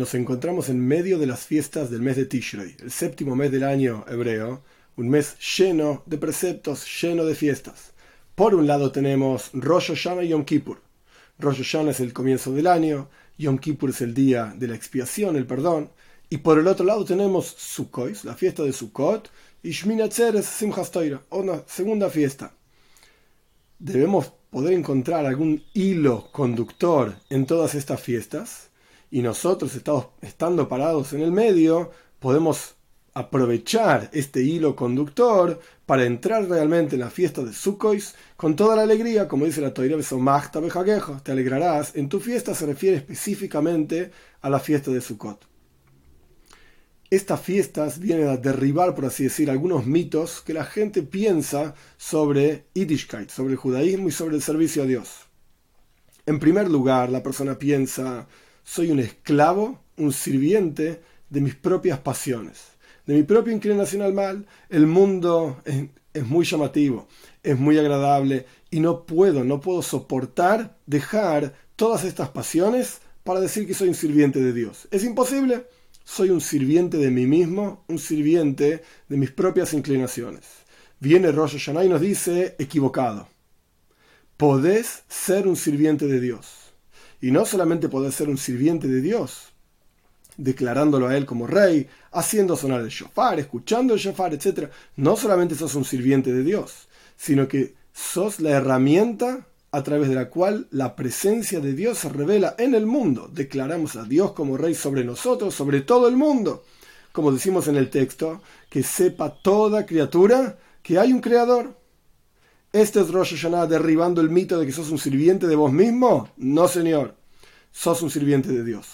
nos encontramos en medio de las fiestas del mes de Tishrei, el séptimo mes del año hebreo, un mes lleno de preceptos, lleno de fiestas. Por un lado tenemos Rosh Hashanah y Yom Kippur. Rosh Hashanah es el comienzo del año, Yom Kippur es el día de la expiación, el perdón. Y por el otro lado tenemos Sukkot, la fiesta de Sukkot, y Shmini Atzeres Simchas Torah, una segunda fiesta. Debemos poder encontrar algún hilo conductor en todas estas fiestas y nosotros estamos, estando parados en el medio podemos aprovechar este hilo conductor para entrar realmente en la fiesta de Sukkot con toda la alegría, como dice la Torah te alegrarás. En tu fiesta se refiere específicamente a la fiesta de Sukkot. Estas fiestas vienen a derribar, por así decir, algunos mitos que la gente piensa sobre Yiddishkeit, sobre el judaísmo y sobre el servicio a Dios. En primer lugar, la persona piensa, soy un esclavo, un sirviente de mis propias pasiones, de mi propia inclinación al mal. El mundo es, muy llamativo, es muy agradable y no puedo, no puedo soportar dejar todas estas pasiones para decir que soy un sirviente de Dios. Es imposible soy un sirviente de mí mismo, un sirviente de mis propias inclinaciones. Viene Rosh Hashanah y nos dice, equivocado. Podés ser un sirviente de Dios. Y no solamente podés ser un sirviente de Dios, declarándolo a Él como rey, haciendo sonar el shofar, escuchando el shofar, etc. No solamente sos un sirviente de Dios, sino que sos la herramienta a través de la cual la presencia de Dios se revela en el mundo. Declaramos a Dios como Rey sobre nosotros, sobre todo el mundo. Como decimos en el texto, que sepa toda criatura que hay un Creador. ¿Este es Rosh Hashanah derribando el mito de que sos un sirviente de vos mismo? No, señor. Sos un sirviente de Dios.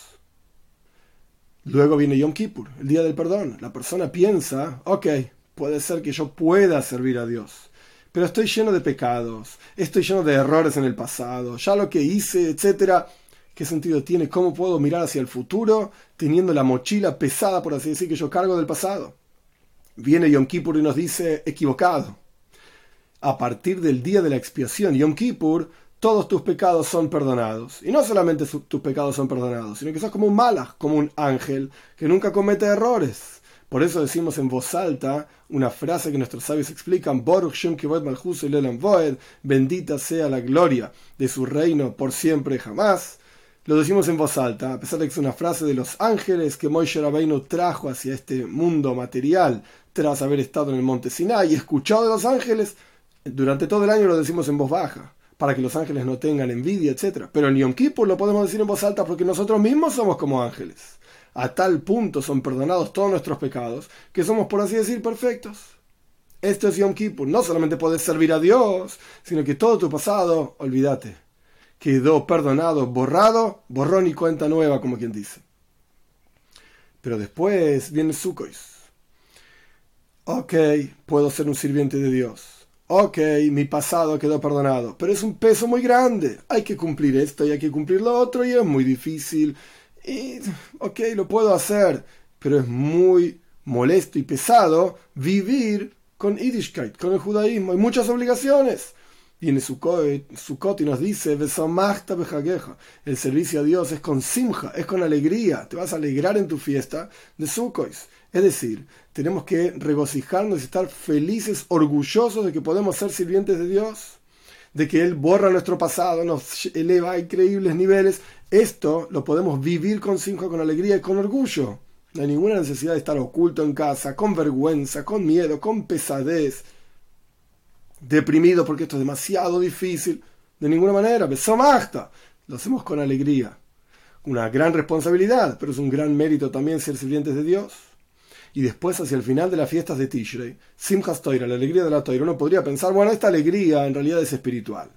Luego viene Yom Kippur, el día del perdón. La persona piensa, ok, puede ser que yo pueda servir a Dios pero estoy lleno de pecados, estoy lleno de errores en el pasado, ya lo que hice, etcétera. ¿Qué sentido tiene? ¿Cómo puedo mirar hacia el futuro teniendo la mochila pesada, por así decir, que yo cargo del pasado? Viene Yom Kippur y nos dice, equivocado. A partir del día de la expiación, Yom Kippur, todos tus pecados son perdonados. Y no solamente tus pecados son perdonados, sino que sos como un malach, como un ángel que nunca comete errores. Por eso decimos en voz alta una frase que nuestros sabios explican, bendita sea la gloria de su reino por siempre y jamás. Lo decimos en voz alta, a pesar de que es una frase de los ángeles que Moishe Rabbeinu trajo hacia este mundo material tras haber estado en el monte Sinai y escuchado de los ángeles, durante todo el año lo decimos en voz baja, para que los ángeles no tengan envidia, etc. Pero en Yom Kippur lo podemos decir en voz alta porque nosotros mismos somos como ángeles a tal punto son perdonados todos nuestros pecados que somos, por así decir, perfectos. Esto es Yom Kippur. No solamente puedes servir a Dios, sino que todo tu pasado, olvídate, quedó perdonado, borrado, borrón y cuenta nueva, como quien dice. Pero después viene Sukkot. Ok, puedo ser un sirviente de Dios. Ok, mi pasado quedó perdonado, pero es un peso muy grande. Hay que cumplir esto y hay que cumplir lo otro y es muy difícil y, ok, lo puedo hacer, pero es muy molesto y pesado vivir con Yiddishkeit, con el judaísmo. Hay muchas obligaciones. Viene Sukkot y nos dice, el servicio a Dios es con simja, es con alegría. Te vas a alegrar en tu fiesta de Sukkot. Es decir, tenemos que regocijarnos y estar felices, orgullosos de que podemos ser sirvientes de Dios de que Él borra nuestro pasado, nos eleva a increíbles niveles, esto lo podemos vivir con cinco, con alegría y con orgullo. No hay ninguna necesidad de estar oculto en casa, con vergüenza, con miedo, con pesadez, deprimido porque esto es demasiado difícil. De ninguna manera, besomachta. Lo hacemos con alegría. Una gran responsabilidad, pero es un gran mérito también ser sirvientes de Dios y después hacia el final de las fiestas de Tishrei, Simchas Toira, la alegría de la Toira, uno podría pensar, bueno, esta alegría en realidad es espiritual.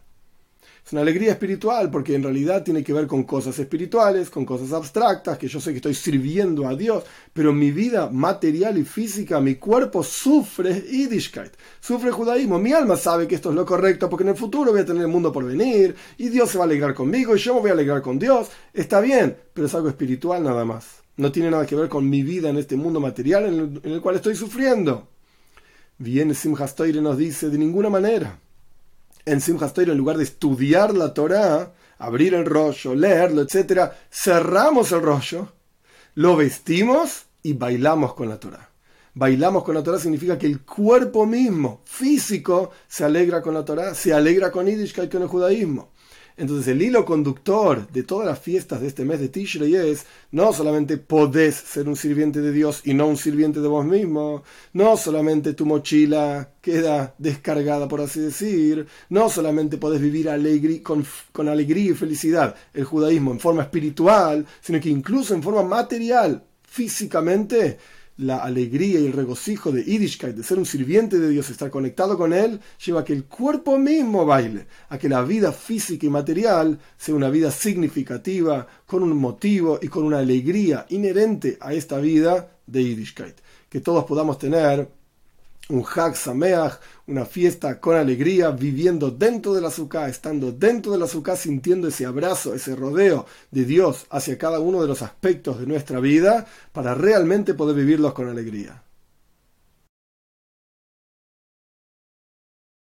Es una alegría espiritual porque en realidad tiene que ver con cosas espirituales, con cosas abstractas, que yo sé que estoy sirviendo a Dios, pero mi vida material y física, mi cuerpo sufre Yiddishkeit, sufre judaísmo. Mi alma sabe que esto es lo correcto porque en el futuro voy a tener el mundo por venir y Dios se va a alegrar conmigo y yo me voy a alegrar con Dios. Está bien, pero es algo espiritual nada más no tiene nada que ver con mi vida en este mundo material en el, cual estoy sufriendo. Viene Simchas y nos dice de ninguna manera. En Simchas en lugar de estudiar la Torah, abrir el rollo, leerlo, etc., cerramos el rollo, lo vestimos y bailamos con la Torah. Bailamos con la Torah significa que el cuerpo mismo, físico, se alegra con la Torah, se alegra con Yiddishkeit, con el judaísmo. Entonces el hilo conductor de todas las fiestas de este mes de Tishrei es no solamente podés ser un sirviente de Dios y no un sirviente de vos mismo, no solamente tu mochila queda descargada por así decir, no solamente podés vivir con, alegría y felicidad el judaísmo en forma espiritual, sino que incluso en forma material, físicamente, la alegría y el regocijo de Yiddishkeit, de ser un sirviente de Dios, estar conectado con Él, lleva a que el cuerpo mismo baile, a que la vida física y material sea una vida significativa, con un motivo y con una alegría inherente a esta vida de Yiddishkeit. Que todos podamos tener un Hag Sameach, una fiesta con alegría, viviendo dentro de la azúcar, estando dentro de la azúcar, sintiendo ese abrazo, ese rodeo de Dios hacia cada uno de los aspectos de nuestra vida, para realmente poder vivirlos con alegría.